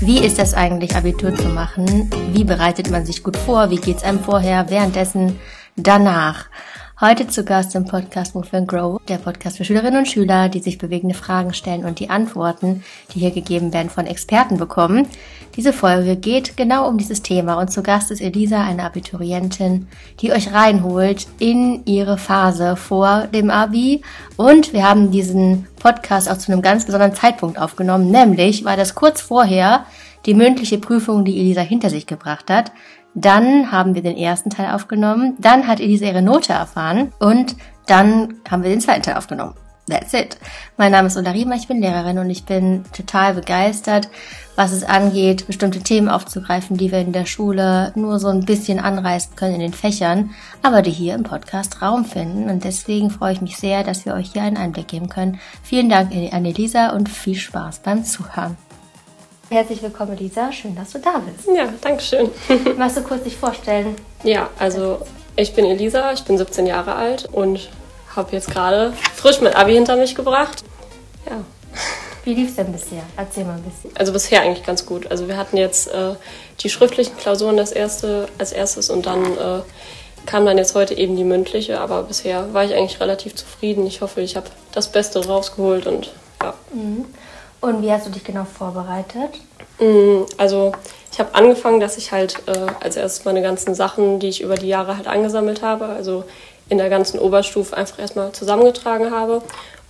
Wie ist das eigentlich, Abitur zu machen? Wie bereitet man sich gut vor? Wie geht's einem vorher, währenddessen, danach? Heute zu Gast im Podcast Move and Grow, der Podcast für Schülerinnen und Schüler, die sich bewegende Fragen stellen und die Antworten, die hier gegeben werden, von Experten bekommen. Diese Folge geht genau um dieses Thema und zu Gast ist Elisa, eine Abiturientin, die euch reinholt in ihre Phase vor dem Abi. Und wir haben diesen Podcast auch zu einem ganz besonderen Zeitpunkt aufgenommen, nämlich war das kurz vorher die mündliche Prüfung, die Elisa hinter sich gebracht hat. Dann haben wir den ersten Teil aufgenommen. Dann hat Elisa ihre Note erfahren. Und dann haben wir den zweiten Teil aufgenommen. That's it. Mein Name ist Ulla Riemer, ich bin Lehrerin und ich bin total begeistert, was es angeht, bestimmte Themen aufzugreifen, die wir in der Schule nur so ein bisschen anreißen können in den Fächern, aber die hier im Podcast Raum finden. Und deswegen freue ich mich sehr, dass wir euch hier einen Einblick geben können. Vielen Dank an Elisa und viel Spaß beim Zuhören. Herzlich willkommen, Lisa. Schön, dass du da bist. Ja, danke schön. Magst du kurz dich vorstellen? Ja, also ich bin Elisa, ich bin 17 Jahre alt und habe jetzt gerade frisch mein Abi hinter mich gebracht. Ja. Wie lief es denn bisher? Erzähl mal ein bisschen. Also bisher eigentlich ganz gut. Also wir hatten jetzt äh, die schriftlichen Klausuren das erste, als erstes und dann äh, kam dann jetzt heute eben die mündliche. Aber bisher war ich eigentlich relativ zufrieden. Ich hoffe, ich habe das Beste rausgeholt und ja. Mhm. Und wie hast du dich genau vorbereitet? Mm, also ich habe angefangen, dass ich halt äh, als erstes meine ganzen Sachen, die ich über die Jahre halt angesammelt habe, also in der ganzen Oberstufe einfach erstmal zusammengetragen habe.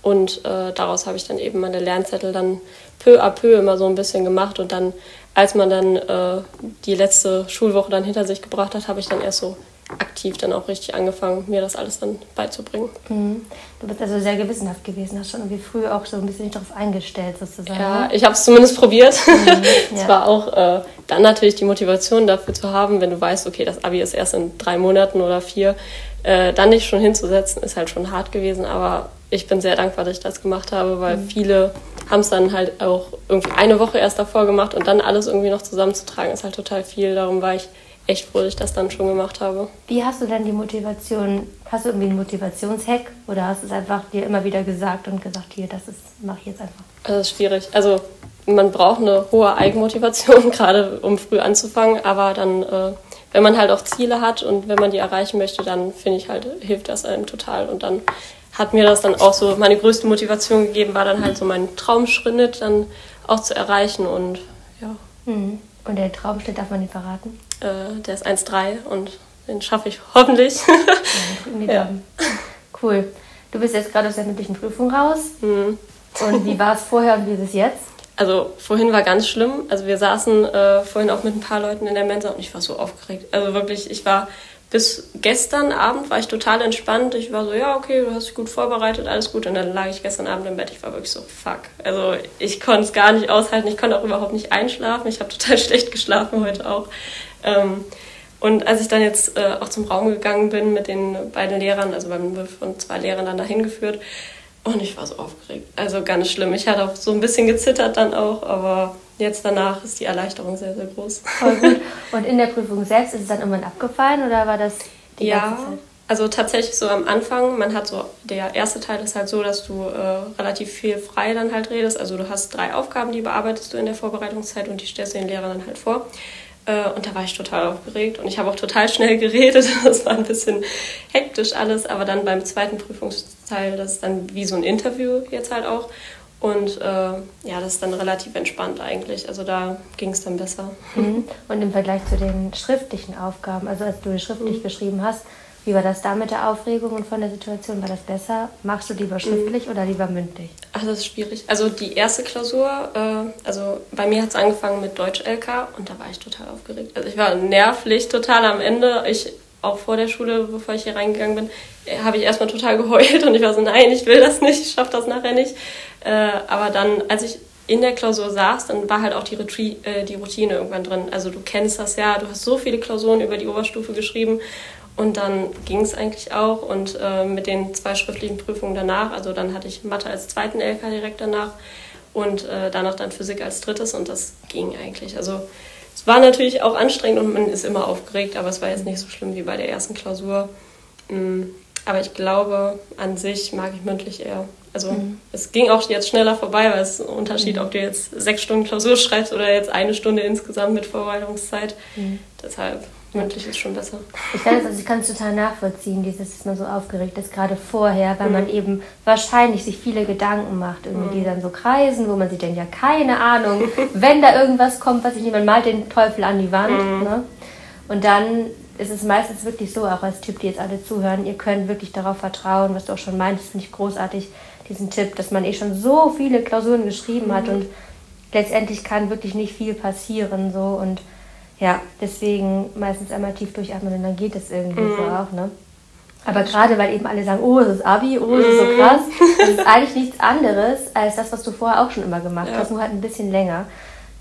Und äh, daraus habe ich dann eben meine Lernzettel dann peu à peu immer so ein bisschen gemacht. Und dann, als man dann äh, die letzte Schulwoche dann hinter sich gebracht hat, habe ich dann erst so aktiv dann auch richtig angefangen, mir das alles dann beizubringen. Mhm. Du bist also sehr gewissenhaft gewesen, hast schon irgendwie früh auch so ein bisschen darauf eingestellt sozusagen. Ja, ich habe es zumindest probiert. Mhm, es ja. war auch äh, dann natürlich die Motivation dafür zu haben, wenn du weißt, okay, das Abi ist erst in drei Monaten oder vier, äh, dann nicht schon hinzusetzen, ist halt schon hart gewesen, aber ich bin sehr dankbar, dass ich das gemacht habe, weil mhm. viele haben es dann halt auch irgendwie eine Woche erst davor gemacht und dann alles irgendwie noch zusammenzutragen, ist halt total viel. Darum war ich echt froh, dass ich das dann schon gemacht habe. Wie hast du denn die Motivation, hast du irgendwie einen Motivationshack oder hast du es einfach dir immer wieder gesagt und gesagt, hier, das mache ich jetzt einfach? Das ist schwierig. Also man braucht eine hohe Eigenmotivation, gerade um früh anzufangen, aber dann, äh, wenn man halt auch Ziele hat und wenn man die erreichen möchte, dann finde ich halt, hilft das einem total und dann hat mir das dann auch so, meine größte Motivation gegeben, war dann halt so mein Traumschritt dann auch zu erreichen und ja. Mhm. Und der Traumschritt darf man nicht verraten? Äh, der ist 1,3 und den schaffe ich hoffentlich. ja, ja. Cool. Du bist jetzt gerade aus der mündlichen Prüfung raus. Mhm. Und wie war es vorher und wie ist es jetzt? Also vorhin war ganz schlimm. Also wir saßen äh, vorhin auch mit ein paar Leuten in der Mensa und ich war so aufgeregt. Also wirklich, ich war bis gestern Abend war ich total entspannt. Ich war so, ja, okay, du hast dich gut vorbereitet, alles gut. Und dann lag ich gestern Abend im Bett. Ich war wirklich so, fuck. Also ich konnte es gar nicht aushalten. Ich konnte auch überhaupt nicht einschlafen. Ich habe total schlecht geschlafen heute auch. Ähm, und als ich dann jetzt äh, auch zum Raum gegangen bin mit den beiden Lehrern, also beim von zwei Lehrern dann dahin geführt, und ich war so aufgeregt. Also ganz schlimm. Ich hatte auch so ein bisschen gezittert dann auch, aber jetzt danach ist die Erleichterung sehr, sehr groß. Und in der Prüfung selbst ist es dann irgendwann abgefallen oder war das die ja, ganze Zeit? Also tatsächlich so am Anfang, man hat so, der erste Teil ist halt so, dass du äh, relativ viel frei dann halt redest. Also du hast drei Aufgaben, die bearbeitest du in der Vorbereitungszeit und die stellst du den Lehrern dann halt vor. Äh, und da war ich total aufgeregt und ich habe auch total schnell geredet. Das war ein bisschen hektisch alles, aber dann beim zweiten Prüfungsteil, das ist dann wie so ein Interview jetzt halt auch. Und äh, ja, das ist dann relativ entspannt eigentlich. Also da ging es dann besser. Mhm. Und im Vergleich zu den schriftlichen Aufgaben, also als du schriftlich mhm. geschrieben hast, wie war das da mit der Aufregung und von der Situation? War das besser? Machst du lieber schriftlich mhm. oder lieber mündlich? Ach, das ist schwierig. Also die erste Klausur, äh, also bei mir hat es angefangen mit Deutsch-LK und da war ich total aufgeregt. Also ich war nervlich total am Ende. Ich auch vor der Schule, bevor ich hier reingegangen bin, äh, habe ich erstmal total geheult und ich war so, nein, ich will das nicht, ich schaffe das nachher nicht. Äh, aber dann, als ich in der Klausur saß, dann war halt auch äh, die Routine irgendwann drin. Also du kennst das ja, du hast so viele Klausuren über die Oberstufe geschrieben und dann ging es eigentlich auch. Und äh, mit den zwei schriftlichen Prüfungen danach, also dann hatte ich Mathe als zweiten LK direkt danach und äh, danach dann Physik als drittes und das ging eigentlich. Also es war natürlich auch anstrengend und man ist immer aufgeregt, aber es war jetzt nicht so schlimm wie bei der ersten Klausur. Mm, aber ich glaube, an sich mag ich mündlich eher Also mhm. es ging auch jetzt schneller vorbei, weil es ist ein Unterschied, mhm. ob du jetzt sechs Stunden Klausur schreibst oder jetzt eine Stunde insgesamt mit Vorbereitungszeit. Mhm. Deshalb mündlich ist schon besser. Ich kann es also ich kann es total nachvollziehen, dieses, dass man so aufgeregt ist, gerade vorher, weil mhm. man eben wahrscheinlich sich viele Gedanken macht, irgendwie, die mhm. dann so kreisen, wo man sich denkt, ja, keine Ahnung, wenn da irgendwas kommt, was ich jemand malt den Teufel an die Wand. Mhm. Ne? Und dann ist es meistens wirklich so, auch als Typ, die jetzt alle zuhören, ihr könnt wirklich darauf vertrauen, was du auch schon meintest, nicht großartig, diesen Tipp, dass man eh schon so viele Klausuren geschrieben mhm. hat und letztendlich kann wirklich nicht viel passieren so und ja, deswegen meistens einmal tief durchatmen und dann geht es irgendwie mhm. so auch, ne? Aber gerade weil eben alle sagen, oh, es ist Abi, oh, es ist so mhm. krass, das ist eigentlich nichts anderes als das, was du vorher auch schon immer gemacht ja. hast, nur halt ein bisschen länger.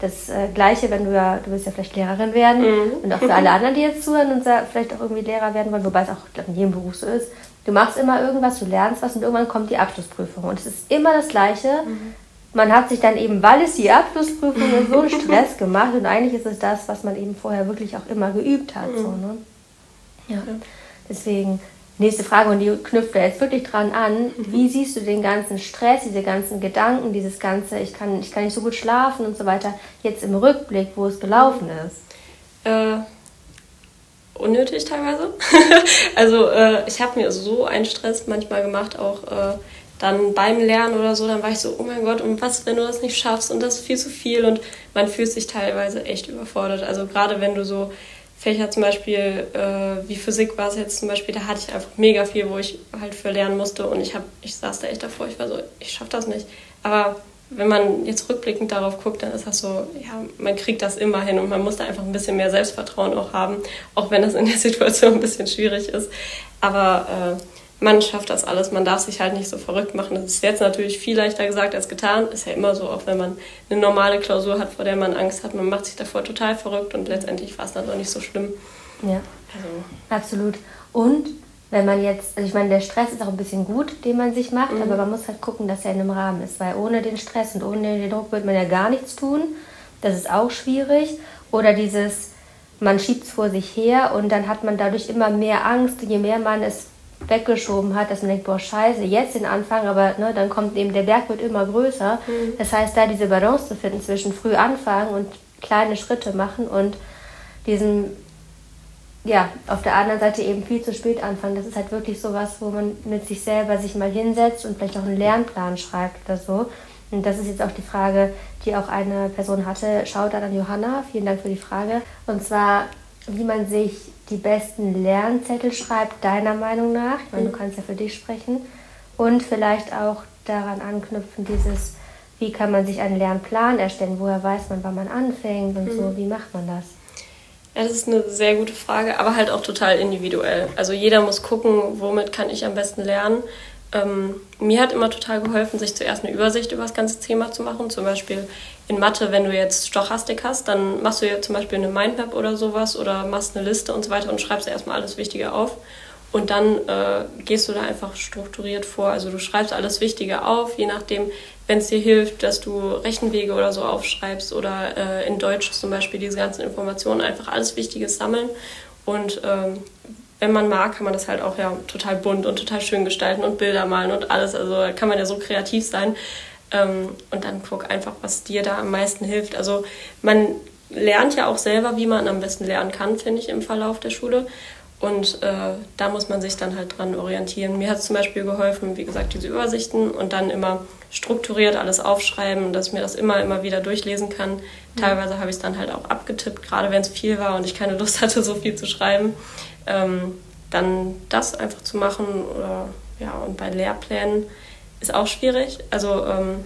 Das äh, Gleiche, wenn du ja, du willst ja vielleicht Lehrerin werden mhm. und auch für alle anderen, die jetzt zuhören und vielleicht auch irgendwie Lehrer werden wollen, wobei es auch glaub, in jedem Beruf so ist. Du machst immer irgendwas, du lernst was und irgendwann kommt die Abschlussprüfung. Und es ist immer das Gleiche. Mhm. Man hat sich dann eben, weil es die Abschlussprüfung ist, so einen Stress gemacht und eigentlich ist es das, was man eben vorher wirklich auch immer geübt hat. Mhm. So, ne? ja. Deswegen Nächste Frage, und die knüpft da jetzt wirklich dran an. Mhm. Wie siehst du den ganzen Stress, diese ganzen Gedanken, dieses ganze, ich kann, ich kann nicht so gut schlafen und so weiter, jetzt im Rückblick, wo es gelaufen ist? Äh, unnötig teilweise. also äh, ich habe mir so einen Stress manchmal gemacht, auch äh, dann beim Lernen oder so, dann war ich so, oh mein Gott, und was, wenn du das nicht schaffst und das ist viel zu viel und man fühlt sich teilweise echt überfordert. Also gerade wenn du so Fächer zum Beispiel, äh, wie Physik war es jetzt zum Beispiel, da hatte ich einfach mega viel, wo ich halt für lernen musste und ich, hab, ich saß da echt davor, ich war so, ich schaff das nicht. Aber wenn man jetzt rückblickend darauf guckt, dann ist das so, ja, man kriegt das immer hin und man muss da einfach ein bisschen mehr Selbstvertrauen auch haben, auch wenn das in der Situation ein bisschen schwierig ist. Aber äh, man schafft das alles, man darf sich halt nicht so verrückt machen. Das ist jetzt natürlich viel leichter gesagt als getan. Ist ja immer so, auch wenn man eine normale Klausur hat, vor der man Angst hat. Man macht sich davor total verrückt und letztendlich war es dann auch nicht so schlimm. Ja, also. absolut. Und wenn man jetzt, also ich meine, der Stress ist auch ein bisschen gut, den man sich macht, mhm. aber man muss halt gucken, dass er in einem Rahmen ist, weil ohne den Stress und ohne den Druck wird man ja gar nichts tun. Das ist auch schwierig. Oder dieses, man schiebt es vor sich her und dann hat man dadurch immer mehr Angst, je mehr man es weggeschoben hat, dass man denkt, boah, scheiße, jetzt den Anfang, aber ne, dann kommt eben, der Berg wird immer größer. Mhm. Das heißt, da diese Balance zu finden zwischen früh anfangen und kleine Schritte machen und diesen, ja, auf der anderen Seite eben viel zu spät anfangen. Das ist halt wirklich so was, wo man mit sich selber sich mal hinsetzt und vielleicht auch einen Lernplan schreibt oder so. Und das ist jetzt auch die Frage, die auch eine Person hatte. Schaut dann an Johanna. Vielen Dank für die Frage. Und zwar, wie man sich die besten Lernzettel schreibt, deiner Meinung nach. Ich meine, du mhm. kannst ja für dich sprechen. Und vielleicht auch daran anknüpfen, dieses, wie kann man sich einen Lernplan erstellen? Woher weiß man, wann man anfängt und mhm. so? Wie macht man das? Das ist eine sehr gute Frage, aber halt auch total individuell. Also jeder muss gucken, womit kann ich am besten lernen. Ähm, mir hat immer total geholfen, sich zuerst eine Übersicht über das ganze Thema zu machen. Zum Beispiel in Mathe, wenn du jetzt Stochastik hast, dann machst du ja zum Beispiel eine Mindmap oder sowas oder machst eine Liste und so weiter und schreibst erstmal alles Wichtige auf. Und dann äh, gehst du da einfach strukturiert vor. Also du schreibst alles Wichtige auf, je nachdem, wenn es dir hilft, dass du Rechenwege oder so aufschreibst oder äh, in Deutsch zum Beispiel diese ganzen Informationen, einfach alles Wichtige sammeln. Und ähm, wenn man mag, kann man das halt auch ja total bunt und total schön gestalten und Bilder malen und alles. Also kann man ja so kreativ sein. Ähm, und dann guck einfach, was dir da am meisten hilft. Also man lernt ja auch selber, wie man am besten lernen kann, finde ich, im Verlauf der Schule. Und äh, da muss man sich dann halt dran orientieren. Mir hat es zum Beispiel geholfen, wie gesagt, diese Übersichten und dann immer strukturiert alles aufschreiben, dass ich mir das immer, immer wieder durchlesen kann. Mhm. Teilweise habe ich es dann halt auch abgetippt, gerade wenn es viel war und ich keine Lust hatte, so viel zu schreiben ähm, dann das einfach zu machen oder ja, und bei Lehrplänen ist auch schwierig. Also ähm,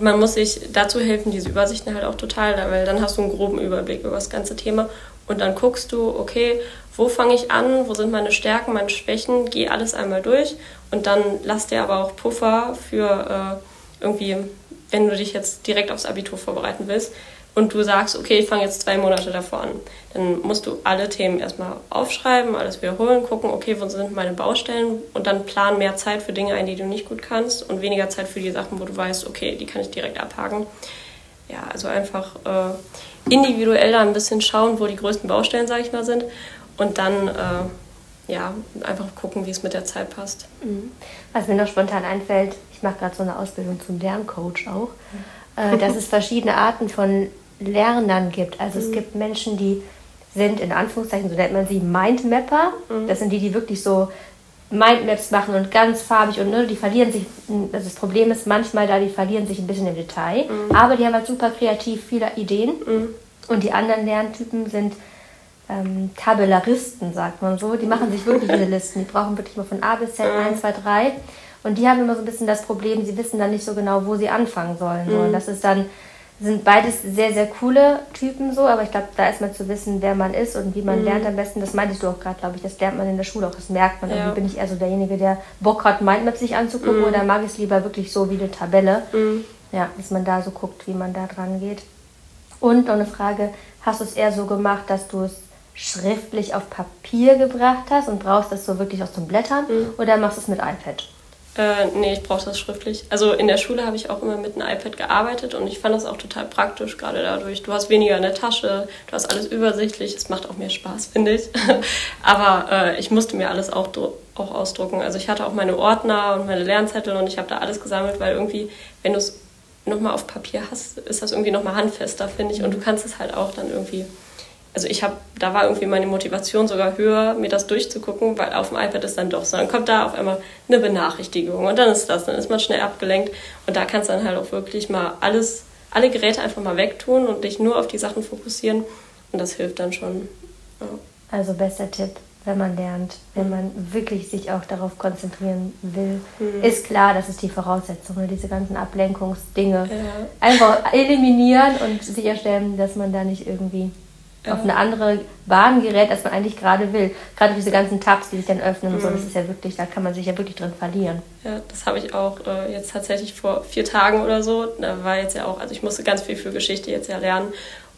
man muss sich dazu helfen, diese Übersichten halt auch total, weil dann hast du einen groben Überblick über das ganze Thema und dann guckst du, okay, wo fange ich an, wo sind meine Stärken, meine Schwächen, geh alles einmal durch und dann lass dir aber auch Puffer für äh, irgendwie, wenn du dich jetzt direkt aufs Abitur vorbereiten willst, und du sagst, okay, ich fange jetzt zwei Monate davor an, dann musst du alle Themen erstmal aufschreiben, alles wiederholen, gucken, okay, wo sind meine Baustellen und dann plan mehr Zeit für Dinge ein, die du nicht gut kannst und weniger Zeit für die Sachen, wo du weißt, okay, die kann ich direkt abhaken. Ja, also einfach äh, individuell da ein bisschen schauen, wo die größten Baustellen, sage ich mal, sind und dann äh, ja, einfach gucken, wie es mit der Zeit passt. Mhm. Was mir noch spontan einfällt, ich mache gerade so eine Ausbildung zum Lerncoach auch, mhm. äh, dass es verschiedene Arten von Lernern gibt. Also mhm. es gibt Menschen, die sind in Anführungszeichen, so nennt man sie, Mindmapper. Mhm. Das sind die, die wirklich so Mindmaps machen und ganz farbig und ne, die verlieren sich, also das Problem ist manchmal da, die verlieren sich ein bisschen im Detail, mhm. aber die haben halt super kreativ viele Ideen mhm. und die anderen Lerntypen sind ähm, Tabellaristen, sagt man so, die machen sich wirklich diese Listen, die brauchen wirklich mal von A bis Z, mhm. 1, 2, 3 und die haben immer so ein bisschen das Problem, sie wissen dann nicht so genau, wo sie anfangen sollen. So. Und mhm. das ist dann sind beides sehr, sehr coole Typen so, aber ich glaube, da erstmal zu wissen, wer man ist und wie man mhm. lernt am besten, das meintest du auch gerade, glaube ich, das lernt man in der Schule auch, das merkt man. Ja. Irgendwie bin ich eher so derjenige, der Bock hat, Mindmaps sich anzugucken mhm. oder mag ich es lieber wirklich so wie eine Tabelle. Mhm. Ja, dass man da so guckt, wie man da dran geht. Und noch eine Frage, hast du es eher so gemacht, dass du es schriftlich auf Papier gebracht hast und brauchst das so wirklich aus zum Blättern mhm. oder machst du es mit iPad? Äh, nee, ich brauche das schriftlich. Also in der Schule habe ich auch immer mit einem iPad gearbeitet und ich fand das auch total praktisch, gerade dadurch. Du hast weniger in der Tasche, du hast alles übersichtlich, es macht auch mehr Spaß, finde ich. Aber äh, ich musste mir alles auch, auch ausdrucken. Also ich hatte auch meine Ordner und meine Lernzettel und ich habe da alles gesammelt, weil irgendwie, wenn du es nochmal auf Papier hast, ist das irgendwie nochmal handfester, finde ich. Und du kannst es halt auch dann irgendwie also ich habe, da war irgendwie meine Motivation sogar höher, mir das durchzugucken, weil auf dem iPad ist dann doch so. Dann kommt da auf einmal eine Benachrichtigung und dann ist das, dann ist man schnell abgelenkt und da kannst du dann halt auch wirklich mal alles, alle Geräte einfach mal wegtun und dich nur auf die Sachen fokussieren und das hilft dann schon. Ja. Also bester Tipp, wenn man lernt, wenn man wirklich sich auch darauf konzentrieren will, mhm. ist klar, das ist die Voraussetzung, ne? diese ganzen Ablenkungsdinge ja. einfach eliminieren und sicherstellen, dass man da nicht irgendwie ja. auf eine andere Bahn gerät, als man eigentlich gerade will. Gerade diese ganzen Tabs, die sich dann öffnen mhm. und so, das mhm. ist ja wirklich, da kann man sich ja wirklich drin verlieren. Ja, das habe ich auch äh, jetzt tatsächlich vor vier Tagen oder so. Da war jetzt ja auch, also ich musste ganz viel für Geschichte jetzt ja lernen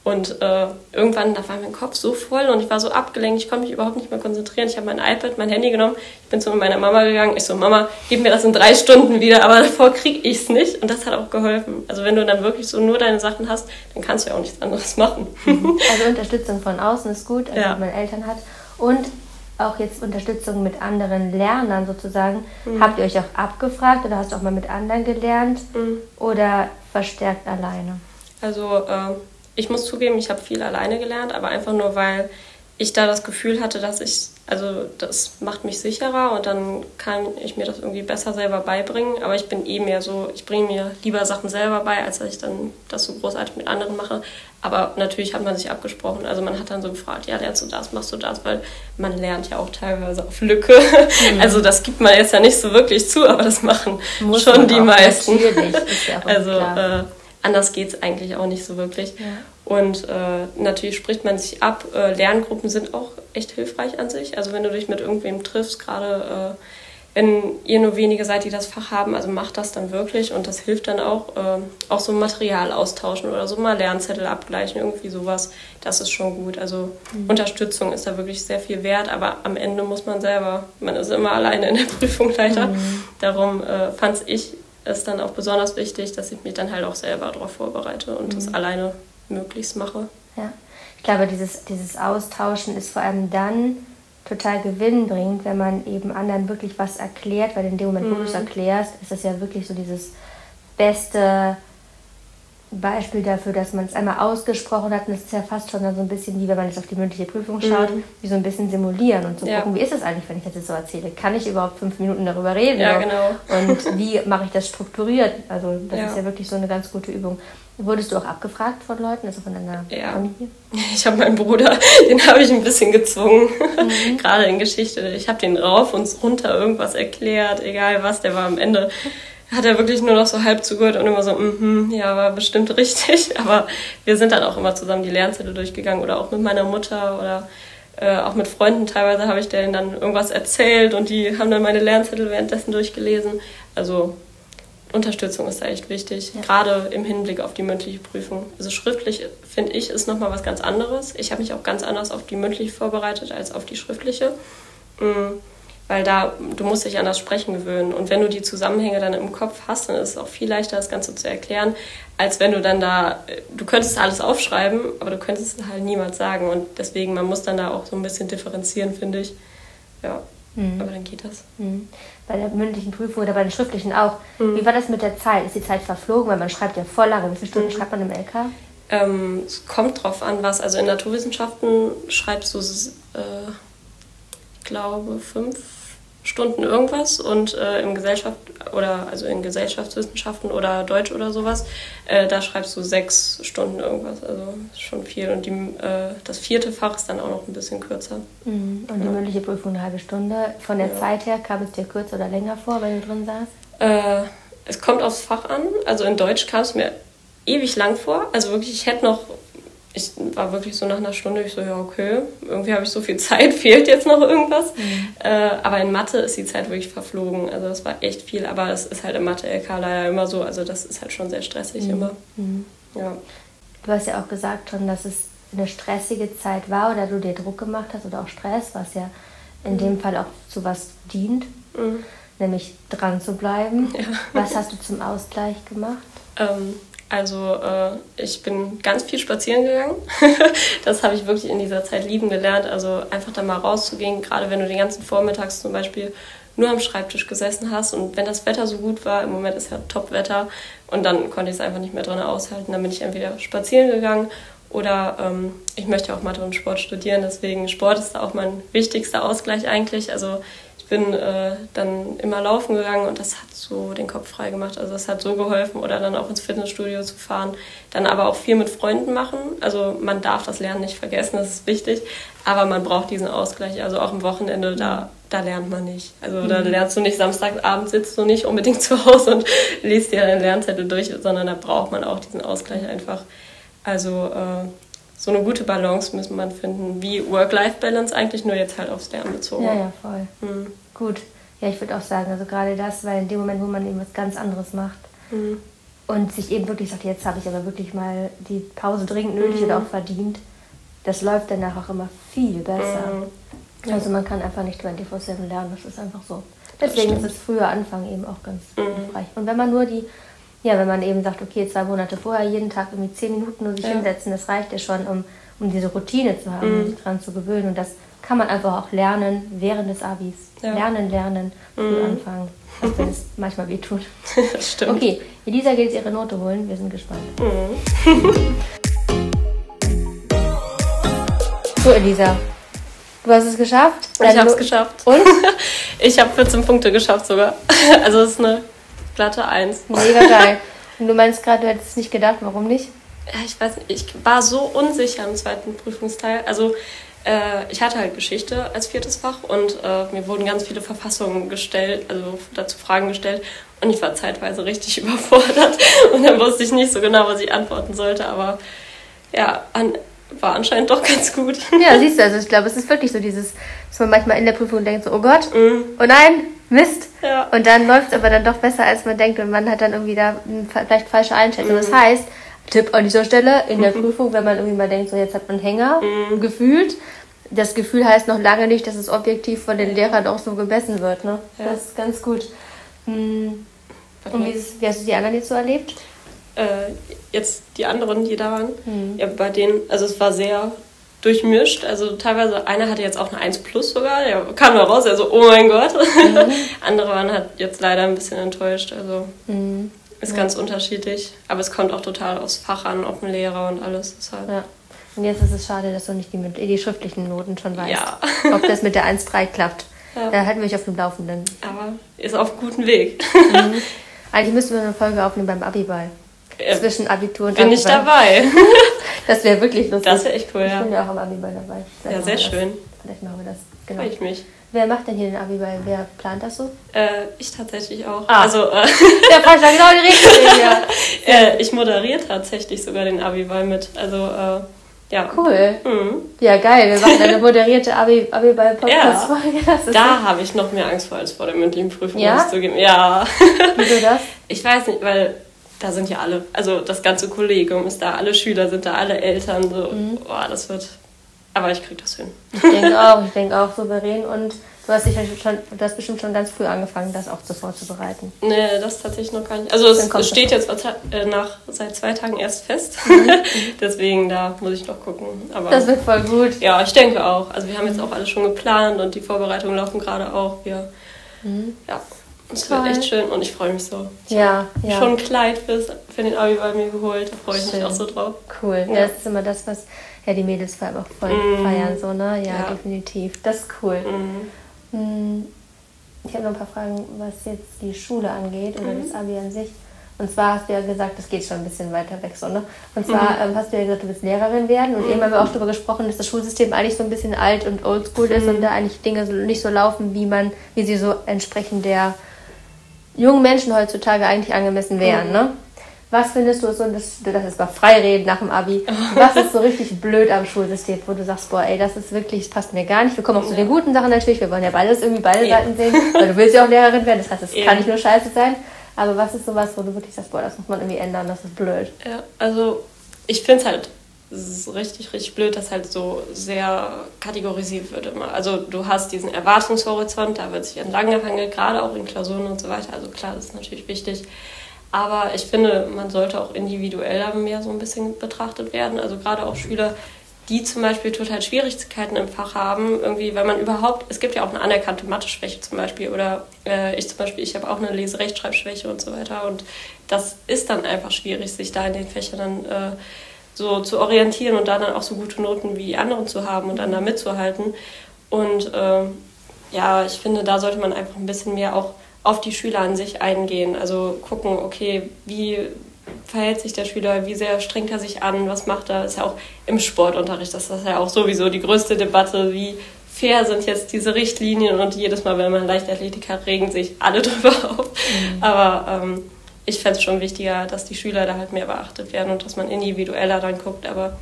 und äh, irgendwann, da war mein Kopf so voll und ich war so abgelenkt, ich konnte mich überhaupt nicht mehr konzentrieren. Ich habe mein iPad, mein Handy genommen, ich bin zu meiner Mama gegangen. Ich so, Mama, gib mir das in drei Stunden wieder, aber davor kriege ich es nicht. Und das hat auch geholfen. Also wenn du dann wirklich so nur deine Sachen hast, dann kannst du ja auch nichts anderes machen. Also Unterstützung von außen ist gut, also ja. wenn man Eltern hat. Und auch jetzt Unterstützung mit anderen Lernern sozusagen. Mhm. Habt ihr euch auch abgefragt oder hast du auch mal mit anderen gelernt mhm. oder verstärkt alleine? Also äh, ich muss zugeben, ich habe viel alleine gelernt, aber einfach nur, weil ich da das Gefühl hatte, dass ich, also das macht mich sicherer und dann kann ich mir das irgendwie besser selber beibringen. Aber ich bin eh mehr so, ich bringe mir lieber Sachen selber bei, als dass ich dann das so großartig mit anderen mache. Aber natürlich hat man sich abgesprochen. Also man hat dann so gefragt, ja, lernst du das, machst du das, weil man lernt ja auch teilweise auf Lücke. Mhm. Also das gibt man jetzt ja nicht so wirklich zu, aber das machen Muss schon die meisten. Natürlich, ist ja auch also äh, anders geht es eigentlich auch nicht so wirklich. Ja. Und äh, natürlich spricht man sich ab. Äh, Lerngruppen sind auch echt hilfreich an sich. Also wenn du dich mit irgendwem triffst, gerade äh, wenn ihr nur wenige seid, die das Fach haben, also macht das dann wirklich und das hilft dann auch, äh, auch so Material austauschen oder so mal Lernzettel abgleichen, irgendwie sowas, das ist schon gut. Also mhm. Unterstützung ist da wirklich sehr viel wert, aber am Ende muss man selber, man ist immer alleine in der Prüfung leider. Mhm. Darum äh, fand ich es dann auch besonders wichtig, dass ich mich dann halt auch selber darauf vorbereite und mhm. das alleine möglichst mache. Ja, ich glaube, dieses, dieses Austauschen ist vor allem dann total gewinnbringend, wenn man eben anderen wirklich was erklärt, weil in dem Moment, mhm. wo du es erklärst, ist das ja wirklich so dieses beste Beispiel dafür, dass man es einmal ausgesprochen hat. Und das ist ja fast schon so ein bisschen wie, wenn man jetzt auf die mündliche Prüfung schaut, mhm. wie so ein bisschen simulieren und zu ja. gucken, wie ist es eigentlich, wenn ich das jetzt so erzähle? Kann ich überhaupt fünf Minuten darüber reden? Ja, genau. Und wie mache ich das strukturiert? Also das ja. ist ja wirklich so eine ganz gute Übung. Wurdest du auch abgefragt von Leuten, also von deiner ja. Uni? Ich habe meinen Bruder, den habe ich ein bisschen gezwungen, mhm. gerade in Geschichte. Ich habe den rauf und runter irgendwas erklärt, egal was, der war am Ende hat er wirklich nur noch so halb zugehört und immer so, mhm, mm ja, war bestimmt richtig. Aber wir sind dann auch immer zusammen die Lernzettel durchgegangen oder auch mit meiner Mutter oder äh, auch mit Freunden. Teilweise habe ich denen dann irgendwas erzählt und die haben dann meine Lernzettel währenddessen durchgelesen. Also Unterstützung ist da echt wichtig, ja. gerade im Hinblick auf die mündliche Prüfung. Also schriftlich, finde ich, ist nochmal was ganz anderes. Ich habe mich auch ganz anders auf die mündliche vorbereitet als auf die schriftliche. Mhm weil da, du musst dich an das Sprechen gewöhnen. Und wenn du die Zusammenhänge dann im Kopf hast, dann ist es auch viel leichter, das Ganze zu erklären, als wenn du dann da, du könntest alles aufschreiben, aber du könntest es halt niemals sagen. Und deswegen, man muss dann da auch so ein bisschen differenzieren, finde ich. ja. Mhm. Aber dann geht das. Mhm. Bei der mündlichen Prüfung oder bei den schriftlichen auch. Mhm. Wie war das mit der Zeit? Ist die Zeit verflogen? Weil man schreibt ja voll lange. Wie viele Stunden mhm. schreibt man im LK? Ähm, es kommt drauf an, was. Also in Naturwissenschaften schreibst du, äh, glaube, fünf Stunden irgendwas und äh, im Gesellschaft oder also in Gesellschaftswissenschaften oder Deutsch oder sowas, äh, da schreibst du sechs Stunden irgendwas. Also ist schon viel. Und die, äh, das vierte Fach ist dann auch noch ein bisschen kürzer. Mhm. Und die ja. mündliche Prüfung eine halbe Stunde. Von der ja. Zeit her kam es dir kürzer oder länger vor, wenn du drin saßt? Äh, es kommt aufs Fach an. Also in Deutsch kam es mir ewig lang vor. Also wirklich, ich hätte noch ich war wirklich so nach einer Stunde, ich so, ja, okay, irgendwie habe ich so viel Zeit, fehlt jetzt noch irgendwas. Mhm. Äh, aber in Mathe ist die Zeit wirklich verflogen. Also das war echt viel, aber es ist halt im Mathe-LK leider immer so. Also das ist halt schon sehr stressig mhm. immer. Mhm. Ja. Du hast ja auch gesagt schon, dass es eine stressige Zeit war oder du dir Druck gemacht hast oder auch Stress, was ja in dem mhm. Fall auch zu was dient, mhm. nämlich dran zu bleiben. Ja. Was hast du zum Ausgleich gemacht? Ähm, also äh, ich bin ganz viel spazieren gegangen. das habe ich wirklich in dieser Zeit lieben gelernt. Also einfach da mal rauszugehen, gerade wenn du den ganzen Vormittags zum Beispiel nur am Schreibtisch gesessen hast und wenn das Wetter so gut war, im Moment ist ja Top-Wetter und dann konnte ich es einfach nicht mehr drin aushalten, dann bin ich entweder spazieren gegangen oder ähm, ich möchte auch Mathe und Sport studieren, deswegen Sport ist da auch mein wichtigster Ausgleich eigentlich. Also bin äh, dann immer laufen gegangen und das hat so den Kopf frei gemacht. Also das hat so geholfen oder dann auch ins Fitnessstudio zu fahren. Dann aber auch viel mit Freunden machen. Also man darf das Lernen nicht vergessen, das ist wichtig. Aber man braucht diesen Ausgleich. Also auch am Wochenende, da, da lernt man nicht. Also mhm. da lernst du nicht, Samstagabend sitzt du nicht unbedingt zu Hause und liest dir deine Lernzettel durch, sondern da braucht man auch diesen Ausgleich einfach. Also äh, so eine gute Balance müssen man finden, wie Work-Life-Balance eigentlich, nur jetzt halt aufs Lernen bezogen. Ja, ja, voll. Mhm. Gut. Ja, ich würde auch sagen, also gerade das, weil in dem Moment, wo man eben was ganz anderes macht mhm. und sich eben wirklich sagt, jetzt habe ich aber wirklich mal die Pause dringend nötig mhm. oder auch verdient, das läuft danach auch immer viel besser. Mhm. Also man kann einfach nicht 24-7 lernen, das ist einfach so. Deswegen ist das früher Anfangen eben auch ganz mhm. hilfreich. Und wenn man nur die, ja, wenn man eben sagt, okay, zwei Monate vorher jeden Tag irgendwie zehn Minuten nur sich ja. hinsetzen, das reicht ja schon, um, um diese Routine zu haben, um mhm. sich dran zu gewöhnen. Und das kann man einfach auch lernen während des Abis. Ja. Lernen, lernen, früh mhm. anfangen, auch wenn es manchmal weh tut. Stimmt. Okay, Elisa geht jetzt ihre Note holen. Wir sind gespannt. Mhm. so, Elisa. Du hast es geschafft? Ich habe es geschafft. Und? ich habe 14 Punkte geschafft sogar. Also es ist eine glatte 1. Mega geil. Und du meinst gerade, du hättest es nicht gedacht, warum nicht? Ja, ich weiß nicht, ich war so unsicher im zweiten Prüfungsteil. Also äh, ich hatte halt Geschichte als viertes Fach und äh, mir wurden ganz viele Verfassungen gestellt, also dazu Fragen gestellt. Und ich war zeitweise richtig überfordert und dann wusste ich nicht so genau, was ich antworten sollte. Aber ja, an, war anscheinend doch ganz gut. Ja, siehst du, also ich glaube, es ist wirklich so dieses, dass man manchmal in der Prüfung denkt, so, oh Gott, mm. oh nein, Mist. Ja. Und dann läuft es aber dann doch besser, als man denkt und man hat dann irgendwie da vielleicht falsche Einschätzung. Mm. Das heißt, Tipp an dieser Stelle in der Prüfung, wenn man irgendwie mal denkt, so jetzt hat man Hänger mm. gefühlt. Das Gefühl heißt noch lange nicht, dass es objektiv von den Lehrern auch so gemessen wird. Ne? Ja. Das ist ganz gut. Hm. Und wie, wie, hast du die anderen jetzt so erlebt? Äh, jetzt die anderen, die da waren. Mhm. Ja, bei denen, also es war sehr durchmischt. Also teilweise, einer hatte jetzt auch eine 1 plus sogar, der kam da raus, also oh mein Gott. Mhm. Andere waren halt jetzt leider ein bisschen enttäuscht. Also mhm. Ist ja. ganz unterschiedlich. Aber es kommt auch total aufs Fach an, auf den Lehrer und alles. Deshalb. Ja. Und jetzt ist es schade, dass du nicht die, die schriftlichen Noten schon weißt. Ja. ob das mit der 1-3 klappt. Ja. Da halten wir euch auf dem Laufenden. Aber ist auf gutem Weg. Mhm. Eigentlich müssten wir eine Folge aufnehmen beim Abiball. Ja. Zwischen Abitur und Bin Abiball. ich dabei. das wäre wirklich lustig. Das wäre echt cool, ja. Ich bin ja auch am Abiball dabei. Vielleicht ja, sehr schön. Vielleicht machen wir das. Genau. Freue ich mich. Wer macht denn hier den Abiball? Wer plant das so? Äh, ich tatsächlich auch. Ah. Also, äh, der passt genau die Richtung. Ja. äh, ich moderiere tatsächlich sogar den Abiball mit. Also, äh, ja. Cool. Mhm. Ja, geil. Wir machen eine moderierte Abi, Abiball Podcast Folge. Ja, da habe ich noch mehr Angst vor als vor der mündlichen Prüfung, ja? muss ich zugeben. Ja. Wieso das? Ich weiß nicht, weil da sind ja alle, also das ganze Kollegium ist da, alle Schüler sind da, alle Eltern, so, mhm. boah, das wird aber ich krieg das hin. Ich denke auch, ich denke auch souverän und Du hast, dich schon, du hast bestimmt schon ganz früh angefangen, das auch so vorzubereiten. Nee, das tatsächlich noch gar nicht. Also es, es steht jetzt äh, nach, seit zwei Tagen erst fest. Mhm. Deswegen, da muss ich noch gucken. Aber, das wird voll gut. Ja, ich denke auch. Also wir haben jetzt auch alles schon geplant und die Vorbereitungen laufen gerade auch. Wir, mhm. Ja, es wird echt schön und ich freue mich so. Ich ja, ja. schon ein Kleid für, für den Abi bei mir geholt. Da freue ich schön. mich auch so drauf. Cool. Ja. das ist immer das, was ja, die Mädels vor allem auch voll mm. feiern. So, ne? Ja, ja, definitiv. Das ist cool. Mm. Ich habe noch ein paar Fragen, was jetzt die Schule angeht oder mhm. das Abi an sich. Und zwar hast du ja gesagt, das geht schon ein bisschen weiter weg, so, ne? Und zwar mhm. ähm, hast du ja gesagt, du willst Lehrerin werden. Und eben haben wir auch darüber gesprochen, dass das Schulsystem eigentlich so ein bisschen alt und oldschool ist und da eigentlich Dinge so, nicht so laufen, wie man, wie sie so entsprechend der jungen Menschen heutzutage eigentlich angemessen wären, mhm. ne? Was findest du so, das, das ist mal Freireden nach dem Abi, was ist so richtig blöd am Schulsystem, wo du sagst, boah, ey, das ist wirklich, das passt mir gar nicht. Wir kommen auch zu den guten Sachen natürlich, wir wollen ja beides irgendwie beide ja. Seiten sehen, weil du willst ja auch Lehrerin werden, das heißt, es ja. kann nicht nur scheiße sein. Aber was ist sowas, wo du wirklich sagst, boah, das muss man irgendwie ändern, das ist blöd? Ja, also ich finde es halt ist richtig, richtig blöd, dass halt so sehr kategorisiert wird immer. Also du hast diesen Erwartungshorizont, da wird sich entlang gehangelt, gerade auch in Klausuren und so weiter. Also klar, das ist natürlich wichtig. Aber ich finde, man sollte auch individueller mehr so ein bisschen betrachtet werden. Also gerade auch Schüler, die zum Beispiel total Schwierigkeiten im Fach haben, irgendwie, wenn man überhaupt, es gibt ja auch eine anerkannte Mathe-Schwäche zum Beispiel oder äh, ich zum Beispiel, ich habe auch eine Leserechtschreibschwäche und so weiter und das ist dann einfach schwierig, sich da in den Fächern dann äh, so zu orientieren und da dann auch so gute Noten wie die anderen zu haben und dann da mitzuhalten und äh, ja, ich finde, da sollte man einfach ein bisschen mehr auch auf die Schüler an sich eingehen. Also gucken, okay, wie verhält sich der Schüler, wie sehr strengt er sich an, was macht er. Das ist ja auch im Sportunterricht, das ist ja auch sowieso die größte Debatte, wie fair sind jetzt diese Richtlinien und jedes Mal, wenn man Leichtathletik hat, regen sich alle drüber auf. Mhm. Aber ähm, ich fände es schon wichtiger, dass die Schüler da halt mehr beachtet werden und dass man individueller dann guckt, aber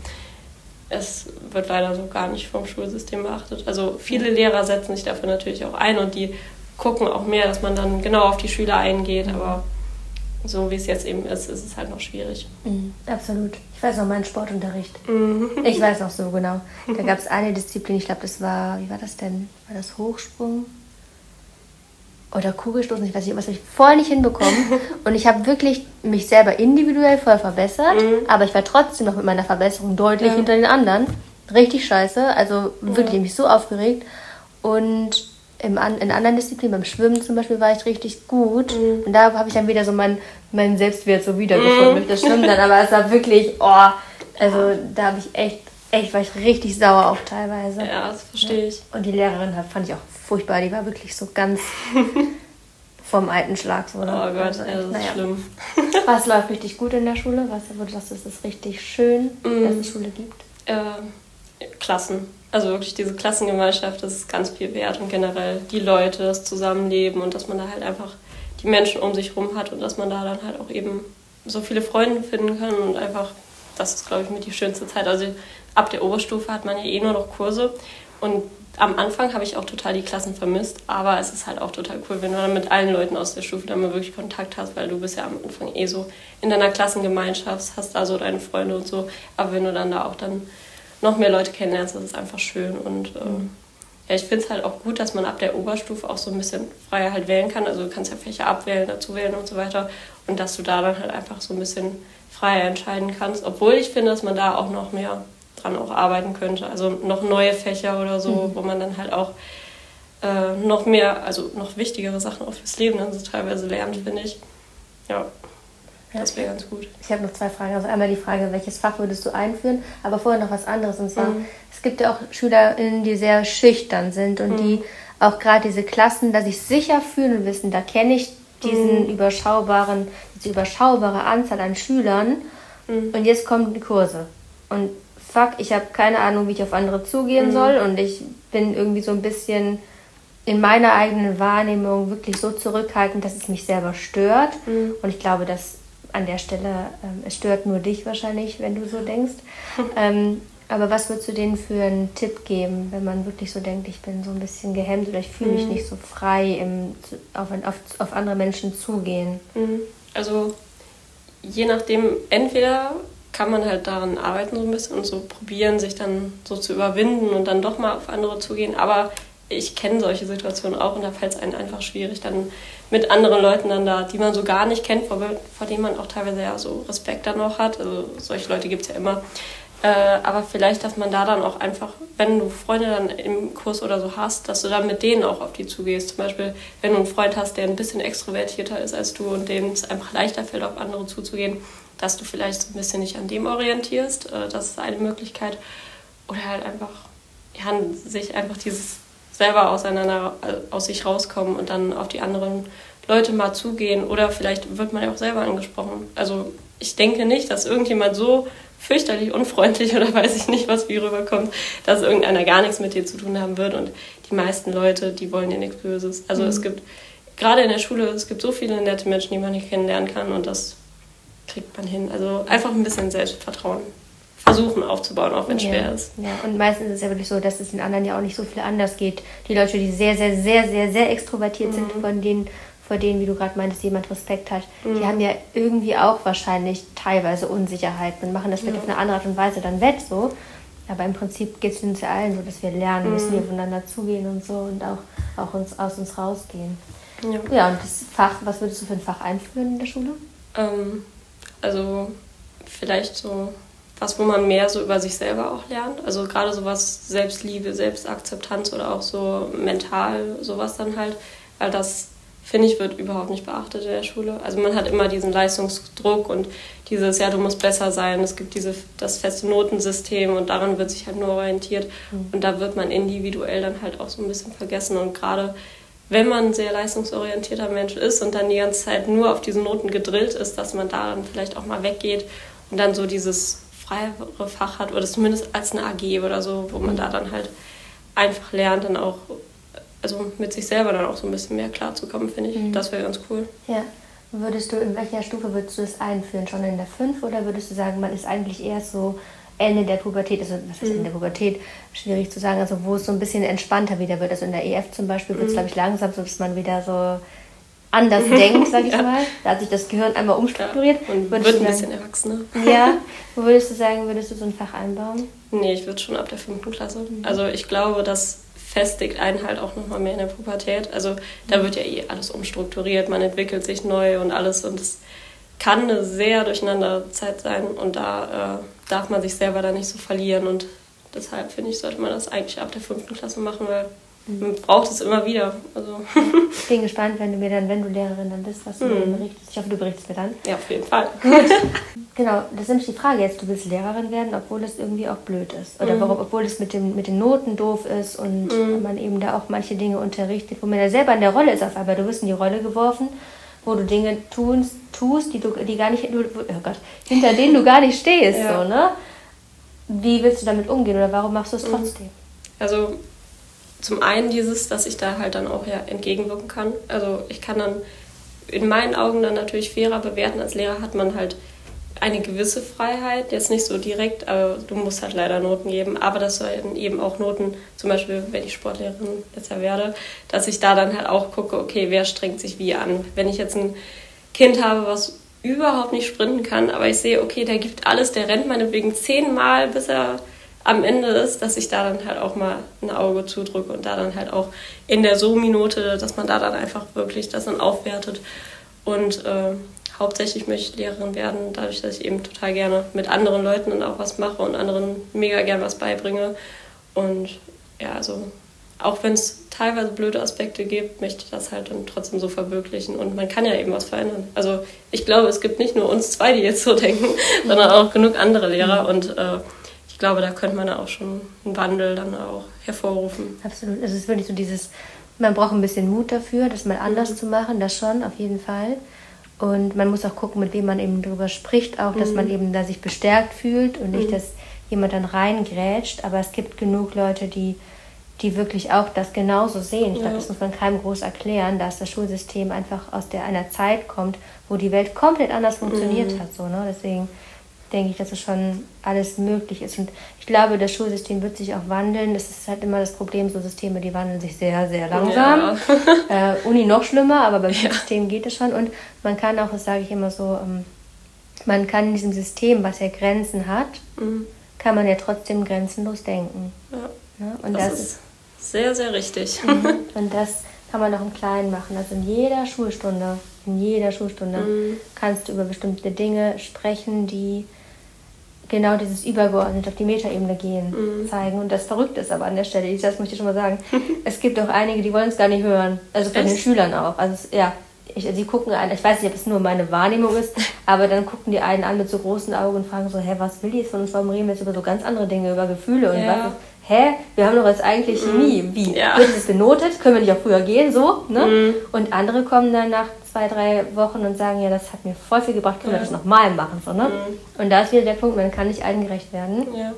es wird leider so gar nicht vom Schulsystem beachtet. Also viele Lehrer setzen sich dafür natürlich auch ein und die gucken auch mehr, dass man dann genau auf die Schüler eingeht, mhm. aber so wie es jetzt eben ist, ist es halt noch schwierig. Mhm, absolut. Ich weiß noch meinen Sportunterricht. Mhm. Ich weiß noch so genau. Da gab es eine Disziplin, ich glaube, das war, wie war das denn? War das Hochsprung? Oder Kugelstoßen, ich weiß nicht, was ich voll nicht hinbekommen. Und ich habe wirklich mich selber individuell voll verbessert, mhm. aber ich war trotzdem noch mit meiner Verbesserung deutlich ja. hinter den anderen. Richtig scheiße, also wirklich ja. mich so aufgeregt. Und im, in anderen Disziplinen, beim Schwimmen zum Beispiel, war ich richtig gut. Mhm. Und da habe ich dann wieder so meinen mein Selbstwert so wiedergefunden mhm. durch das Schwimmen dann. Aber es war wirklich, oh, also da habe ich echt, echt, war ich richtig sauer auch teilweise. Ja, das verstehe ich. Und die Lehrerin fand ich auch furchtbar. Die war wirklich so ganz vom alten Schlag. So, ne? Oh Gott, also, das ist naja. schlimm. Was läuft richtig gut in der Schule? Was, wo du sagst, es ist richtig schön, mhm. dass es Schule gibt? Äh, Klassen also wirklich diese Klassengemeinschaft, das ist ganz viel wert und generell die Leute, das Zusammenleben und dass man da halt einfach die Menschen um sich rum hat und dass man da dann halt auch eben so viele Freunde finden kann und einfach, das ist glaube ich mit die schönste Zeit. Also ab der Oberstufe hat man ja eh nur noch Kurse und am Anfang habe ich auch total die Klassen vermisst, aber es ist halt auch total cool, wenn du dann mit allen Leuten aus der Stufe dann mal wirklich Kontakt hast, weil du bist ja am Anfang eh so in deiner Klassengemeinschaft, hast da so deine Freunde und so, aber wenn du dann da auch dann noch mehr Leute kennenlernst, das ist einfach schön. Und ähm, ja, ich finde es halt auch gut, dass man ab der Oberstufe auch so ein bisschen freier halt wählen kann. Also du kannst ja Fächer abwählen, dazu wählen und so weiter. Und dass du da dann halt einfach so ein bisschen freier entscheiden kannst. Obwohl ich finde, dass man da auch noch mehr dran auch arbeiten könnte. Also noch neue Fächer oder so, mhm. wo man dann halt auch äh, noch mehr, also noch wichtigere Sachen auch fürs Leben dann so teilweise lernt, finde ich. Ja. Das wäre ganz gut. Ich habe noch zwei Fragen. Also einmal die Frage, welches Fach würdest du einführen? Aber vorher noch was anderes. Und zwar, mhm. es gibt ja auch SchülerInnen, die sehr schüchtern sind und mhm. die auch gerade diese Klassen, da sich sicher fühlen und wissen, da kenne ich diesen mhm. überschaubaren, diese überschaubare Anzahl an Schülern. Mhm. Und jetzt kommen die Kurse. Und fuck, ich habe keine Ahnung, wie ich auf andere zugehen mhm. soll. Und ich bin irgendwie so ein bisschen in meiner eigenen Wahrnehmung wirklich so zurückhaltend, dass es mich selber stört. Mhm. Und ich glaube, dass an der Stelle, ähm, es stört nur dich wahrscheinlich, wenn du so denkst. ähm, aber was würdest du denen für einen Tipp geben, wenn man wirklich so denkt, ich bin so ein bisschen gehemmt oder ich fühle mich mhm. nicht so frei im, auf, auf, auf andere Menschen zugehen? Mhm. Also je nachdem, entweder kann man halt daran arbeiten so ein bisschen und so probieren, sich dann so zu überwinden und dann doch mal auf andere zugehen. Aber ich kenne solche Situationen auch und da fällt es einem einfach schwierig, dann mit anderen Leuten dann da, die man so gar nicht kennt, vor, vor denen man auch teilweise ja so Respekt dann noch hat. Also solche Leute gibt es ja immer. Äh, aber vielleicht, dass man da dann auch einfach, wenn du Freunde dann im Kurs oder so hast, dass du dann mit denen auch auf die zugehst. Zum Beispiel, wenn du einen Freund hast, der ein bisschen extrovertierter ist als du und dem es einfach leichter fällt, auf andere zuzugehen, dass du vielleicht so ein bisschen nicht an dem orientierst. Äh, das ist eine Möglichkeit. Oder halt einfach, ja, sich einfach dieses selber auseinander, äh, aus sich rauskommen und dann auf die anderen Leute mal zugehen. Oder vielleicht wird man ja auch selber angesprochen. Also ich denke nicht, dass irgendjemand so fürchterlich unfreundlich oder weiß ich nicht, was wie rüberkommt, dass irgendeiner gar nichts mit dir zu tun haben wird. Und die meisten Leute, die wollen dir nichts Böses. Also mhm. es gibt, gerade in der Schule, es gibt so viele nette Menschen, die man nicht kennenlernen kann und das kriegt man hin. Also einfach ein bisschen Selbstvertrauen versuchen aufzubauen, auch wenn es ja. schwer ist. Ja, und meistens ist es ja wirklich so, dass es den anderen ja auch nicht so viel anders geht. Die Leute, die sehr, sehr, sehr, sehr, sehr extrovertiert mhm. sind, von denen vor denen, wie du gerade meintest, jemand Respekt hat, mhm. die haben ja irgendwie auch wahrscheinlich teilweise Unsicherheiten und machen das vielleicht ja. auf eine andere Art und Weise dann wett so. Aber im Prinzip geht es uns ja allen so, dass wir lernen mhm. müssen, wir aufeinander zugehen und so und auch, auch uns, aus uns rausgehen. Ja. ja, und das Fach, was würdest du für ein Fach einführen in der Schule? Ähm, also vielleicht so was, wo man mehr so über sich selber auch lernt. Also gerade sowas Selbstliebe, Selbstakzeptanz oder auch so mental sowas dann halt, weil das finde ich, wird überhaupt nicht beachtet in der Schule. Also man hat immer diesen Leistungsdruck und dieses, ja, du musst besser sein. Es gibt diese, das feste Notensystem und daran wird sich halt nur orientiert. Mhm. Und da wird man individuell dann halt auch so ein bisschen vergessen. Und gerade wenn man ein sehr leistungsorientierter Mensch ist und dann die ganze Zeit nur auf diese Noten gedrillt ist, dass man da dann vielleicht auch mal weggeht und dann so dieses freiere Fach hat oder zumindest als eine AG oder so, wo man mhm. da dann halt einfach lernt, dann auch also mit sich selber dann auch so ein bisschen mehr klarzukommen, finde ich. Mhm. Das wäre ganz cool. Ja. Würdest du, in welcher Stufe würdest du es einführen? Schon in der 5 oder würdest du sagen, man ist eigentlich eher so Ende der Pubertät, also was heißt mhm. Ende der Pubertät, schwierig zu sagen, also wo es so ein bisschen entspannter wieder wird. Also in der EF zum Beispiel wird es, mhm. glaube ich, langsam so, dass man wieder so anders denkt, sag ich ja. mal. Da hat sich das Gehirn einmal umstrukturiert. Ja, und würdest wird ein bisschen erwachsener. Ja. Wo würdest du sagen, würdest du so ein Fach einbauen? Nee, ich würde schon ab der fünften Klasse. Mhm. Also ich glaube, dass festigt einen halt auch nochmal mehr in der Pubertät. Also da wird ja eh alles umstrukturiert, man entwickelt sich neu und alles und es kann eine sehr durcheinander Zeit sein und da äh, darf man sich selber da nicht so verlieren und deshalb finde ich, sollte man das eigentlich ab der fünften Klasse machen, weil man braucht es immer wieder. Also. Ich bin gespannt, wenn du mir dann, wenn du Lehrerin dann bist, was du mhm. mir berichtest. Ich hoffe, du berichtest mir dann. Ja, auf jeden Fall. Gut. Genau, das ist nämlich die Frage jetzt. Du willst Lehrerin werden, obwohl es irgendwie auch blöd ist. Oder mhm. warum, obwohl es mit, dem, mit den Noten doof ist und mhm. man eben da auch manche Dinge unterrichtet, wo man ja selber in der Rolle ist auf einmal. Du wirst in die Rolle geworfen, wo du Dinge tust, tust die du die gar nicht, oh Gott, hinter denen du gar nicht stehst. Ja. So, ne? Wie willst du damit umgehen oder warum machst du es mhm. trotzdem? Also zum einen dieses, dass ich da halt dann auch ja entgegenwirken kann. Also ich kann dann in meinen Augen dann natürlich fairer bewerten. Als Lehrer hat man halt eine gewisse Freiheit, jetzt nicht so direkt, aber du musst halt leider Noten geben. Aber das sollen eben auch Noten, zum Beispiel, wenn ich Sportlehrerin ja werde, dass ich da dann halt auch gucke, okay, wer strengt sich wie an. Wenn ich jetzt ein Kind habe, was überhaupt nicht sprinten kann, aber ich sehe, okay, der gibt alles, der rennt meinetwegen zehnmal, bis er am Ende ist, dass ich da dann halt auch mal ein Auge zudrücke und da dann halt auch in der So-Minute, dass man da dann einfach wirklich das dann aufwertet. Und äh, hauptsächlich möchte ich Lehrerin werden, dadurch, dass ich eben total gerne mit anderen Leuten dann auch was mache und anderen mega gern was beibringe. Und ja, also auch wenn es teilweise blöde Aspekte gibt, möchte ich das halt dann trotzdem so verwirklichen. Und man kann ja eben was verändern. Also ich glaube, es gibt nicht nur uns zwei, die jetzt so denken, sondern auch genug andere Lehrer. Und äh, glaube, da könnte man auch schon einen Wandel dann auch hervorrufen. Absolut. Es ist wirklich so dieses, man braucht ein bisschen Mut dafür, das mal anders mhm. zu machen, das schon, auf jeden Fall. Und man muss auch gucken, mit wem man eben darüber spricht, auch, dass mhm. man eben da sich bestärkt fühlt und nicht, mhm. dass jemand dann reingrätscht. Aber es gibt genug Leute, die, die wirklich auch das genauso sehen. Ich ja. glaube, das muss man keinem groß erklären, dass das Schulsystem einfach aus der, einer Zeit kommt, wo die Welt komplett anders funktioniert mhm. hat. So, ne? Deswegen denke ich, dass es schon alles möglich ist. Und ich glaube, das Schulsystem wird sich auch wandeln. Das ist halt immer das Problem, so Systeme, die wandeln sich sehr, sehr langsam. Ja. äh, Uni noch schlimmer, aber beim ja. System geht es schon. Und man kann auch, das sage ich immer so, ähm, man kann in diesem System, was ja Grenzen hat, mhm. kann man ja trotzdem grenzenlos denken. Ja. ja? Und das, das ist sehr, sehr richtig. Mhm. Und das kann man auch im Kleinen machen. Also in jeder Schulstunde, in jeder Schulstunde mhm. kannst du über bestimmte Dinge sprechen, die genau dieses übergeordnet auf die Metaebene gehen, mhm. zeigen. Und das Verrückte ist aber an der Stelle, das möchte ich schon mal sagen, es gibt auch einige, die wollen es gar nicht hören. Also von Echt? den Schülern auch. Also ja, ich, sie gucken an, ich weiß nicht, ob es nur meine Wahrnehmung ist, aber dann gucken die einen an mit so großen Augen und fragen so, hä, was will die jetzt von uns? Warum reden wir jetzt über so ganz andere Dinge, über Gefühle und ja. was? Hä, wir haben doch jetzt eigentlich mhm. nie. Wie? Ja. Wird es benotet? Können wir nicht auch früher gehen? So, ne? Mhm. Und andere kommen dann nach zwei, drei Wochen und sagen, ja, das hat mir voll viel gebracht, können ja. wir das nochmal machen? So, ne? Mhm. Und da ist wieder der Punkt, man kann nicht allen gerecht werden. Ja.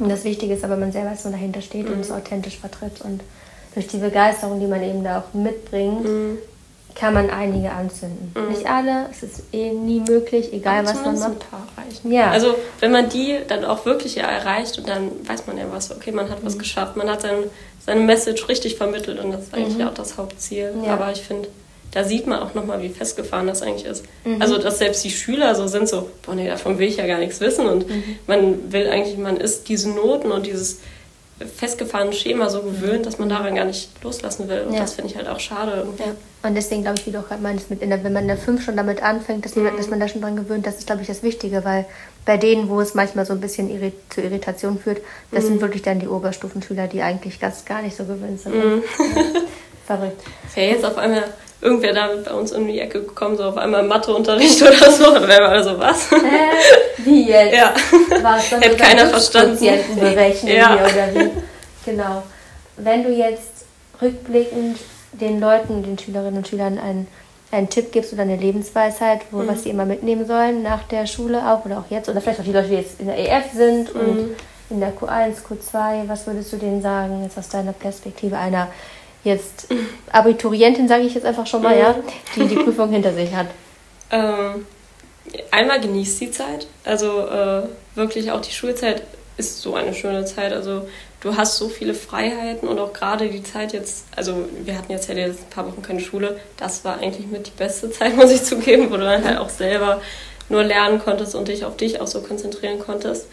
Und das Wichtige ist aber, man selber so dahinter steht und es authentisch vertritt und durch die Begeisterung, die man eben da auch mitbringt, mhm kann man einige anzünden. Mhm. Nicht alle, es ist eh nie möglich, egal Aber was man macht. Ein paar reichen. Ja. Also wenn man die dann auch wirklich ja erreicht und dann weiß man ja was, okay, man hat mhm. was geschafft, man hat sein, seine Message richtig vermittelt und das ist eigentlich mhm. auch das Hauptziel. Ja. Aber ich finde, da sieht man auch nochmal, wie festgefahren das eigentlich ist. Mhm. Also, dass selbst die Schüler so sind, so, boah, nee, davon will ich ja gar nichts wissen. Und mhm. man will eigentlich, man ist diese Noten und dieses festgefahrene Schema so gewöhnt, dass man daran gar nicht loslassen will. Und ja. das finde ich halt auch schade irgendwie. Ja. Und deswegen glaube ich, wie du auch gerade meinst, mit in der, wenn man in der 5 schon damit anfängt, dass, mhm. man, dass man da schon dran gewöhnt, das ist, glaube ich, das Wichtige, weil bei denen, wo es manchmal so ein bisschen irrit zu Irritation führt, das mhm. sind wirklich dann die Oberstufenschüler, die eigentlich ganz gar nicht so gewöhnt sind. Mhm. Verrückt. Wäre jetzt auf einmal irgendwer da bei uns in die Ecke gekommen, so auf einmal Matheunterricht oder so, dann wäre man so, was? Hä? Wie jetzt? Ja. Was, Hätte keiner verstanden. berechnen ja. oder wie? Genau. Wenn du jetzt rückblickend den Leuten, den Schülerinnen und Schülern einen, einen Tipp gibst oder eine Lebensweisheit, wo, mhm. was sie immer mitnehmen sollen nach der Schule auch oder auch jetzt, oder vielleicht auch die Leute, die jetzt in der EF sind mhm. und in der Q1, Q2, was würdest du denen sagen, jetzt aus deiner Perspektive einer jetzt Abiturientin, sage ich jetzt einfach schon mal, ja, die die Prüfung hinter sich hat? Ähm, einmal genießt die Zeit, also äh, wirklich auch die Schulzeit ist so eine schöne Zeit, also du hast so viele Freiheiten und auch gerade die Zeit jetzt, also wir hatten jetzt ja ein paar Wochen keine Schule, das war eigentlich mit die beste Zeit, muss ich zugeben, wo du dann halt auch selber nur lernen konntest und dich auf dich auch so konzentrieren konntest.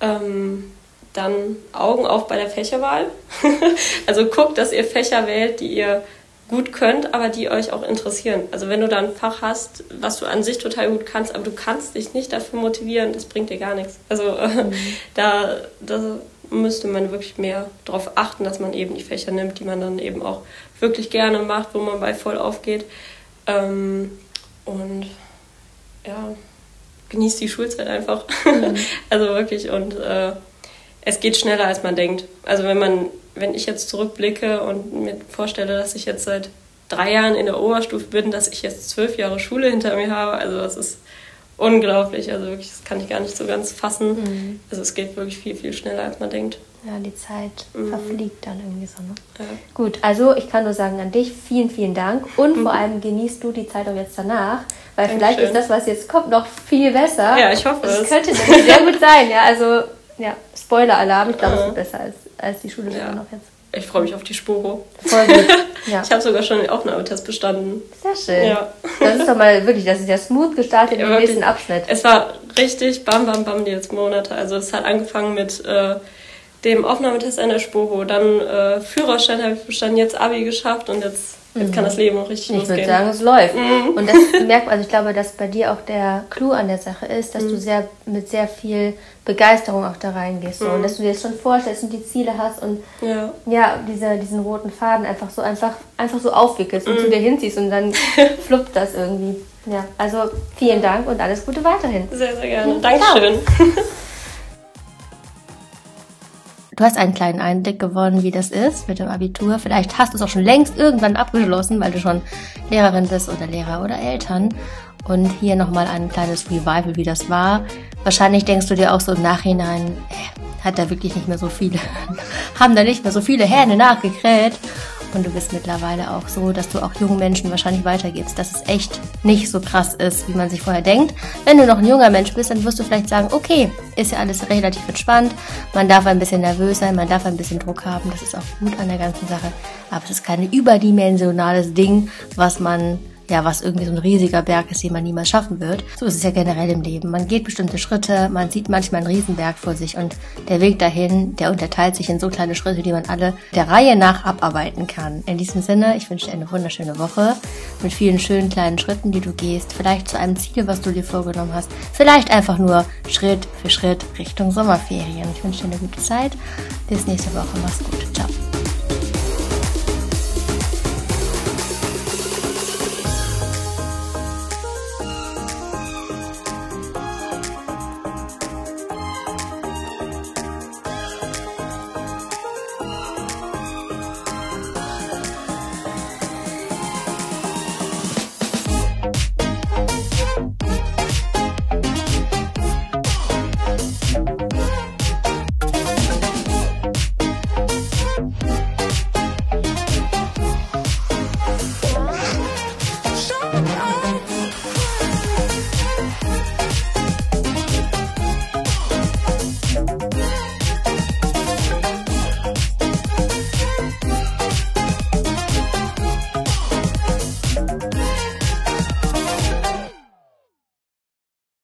Ähm, dann Augen auf bei der Fächerwahl. also guckt, dass ihr Fächer wählt, die ihr gut könnt, aber die euch auch interessieren. Also wenn du da ein Fach hast, was du an sich total gut kannst, aber du kannst dich nicht dafür motivieren, das bringt dir gar nichts. Also mhm. da, da müsste man wirklich mehr darauf achten, dass man eben die Fächer nimmt, die man dann eben auch wirklich gerne macht, wo man bei voll aufgeht. Ähm, und ja, genießt die Schulzeit einfach. Mhm. also wirklich und äh, es geht schneller als man denkt. Also wenn man, wenn ich jetzt zurückblicke und mir vorstelle, dass ich jetzt seit drei Jahren in der Oberstufe bin, dass ich jetzt zwölf Jahre Schule hinter mir habe, also das ist unglaublich. Also wirklich, das kann ich gar nicht so ganz fassen. Mhm. Also es geht wirklich viel, viel schneller, als man denkt. Ja, die Zeit mhm. verfliegt dann irgendwie so. Ne? Ja. Gut, also ich kann nur sagen an dich, vielen, vielen Dank. Und mhm. vor allem genießt du die Zeit auch jetzt danach, weil Dankeschön. vielleicht ist das, was jetzt kommt, noch viel besser. Ja, ich hoffe es. Das könnte sehr gut sein, ja. Also, ja, Spoiler-Alarm, ich glaube, es ist besser als, als die Schule ja. noch jetzt. Ich freue mich auf die Sporo. Voll gut. Ja. Ich habe sogar schon den Aufnahmetest bestanden. Sehr schön. Ja. Das ist doch mal wirklich, das ist ja smooth gestartet ja, im nächsten Abschnitt. Es war richtig bam, bam, bam die letzten Monate. Also es hat angefangen mit äh, dem Aufnahmetest an der Sporo, dann äh, Führerschein habe ich bestanden, jetzt Abi geschafft und jetzt Jetzt kann das Leben auch richtig ich losgehen. Ich würde sagen, es läuft. Mhm. Und das merkt man, also ich glaube, dass bei dir auch der Clou an der Sache ist, dass mhm. du sehr mit sehr viel Begeisterung auch da reingehst. So. Mhm. Und dass du dir das schon vorstellst und die Ziele hast und ja, ja diese, diesen roten Faden einfach so einfach, einfach so aufwickelst und zu mhm. dir hinziehst und dann fluppt das irgendwie. Ja, also vielen Dank und alles Gute weiterhin. Sehr, sehr gerne. Dankeschön. Du hast einen kleinen Einblick gewonnen, wie das ist mit dem Abitur. Vielleicht hast du es auch schon längst irgendwann abgeschlossen, weil du schon Lehrerin bist oder Lehrer oder Eltern. Und hier nochmal ein kleines Revival, wie das war. Wahrscheinlich denkst du dir auch so im Nachhinein, äh, hat da wirklich nicht mehr so viele, haben da nicht mehr so viele Hähne nachgekräht. Und du bist mittlerweile auch so, dass du auch jungen Menschen wahrscheinlich weitergibst, dass es echt nicht so krass ist, wie man sich vorher denkt. Wenn du noch ein junger Mensch bist, dann wirst du vielleicht sagen, okay, ist ja alles relativ entspannt, man darf ein bisschen nervös sein, man darf ein bisschen Druck haben, das ist auch gut an der ganzen Sache. Aber es ist kein überdimensionales Ding, was man ja, was irgendwie so ein riesiger Berg ist, den man niemals schaffen wird. So ist es ja generell im Leben. Man geht bestimmte Schritte, man sieht manchmal einen Riesenberg vor sich und der Weg dahin, der unterteilt sich in so kleine Schritte, die man alle der Reihe nach abarbeiten kann. In diesem Sinne, ich wünsche dir eine wunderschöne Woche mit vielen schönen kleinen Schritten, die du gehst, vielleicht zu einem Ziel, was du dir vorgenommen hast, vielleicht einfach nur Schritt für Schritt Richtung Sommerferien. Ich wünsche dir eine gute Zeit. Bis nächste Woche. Mach's gut. Ciao.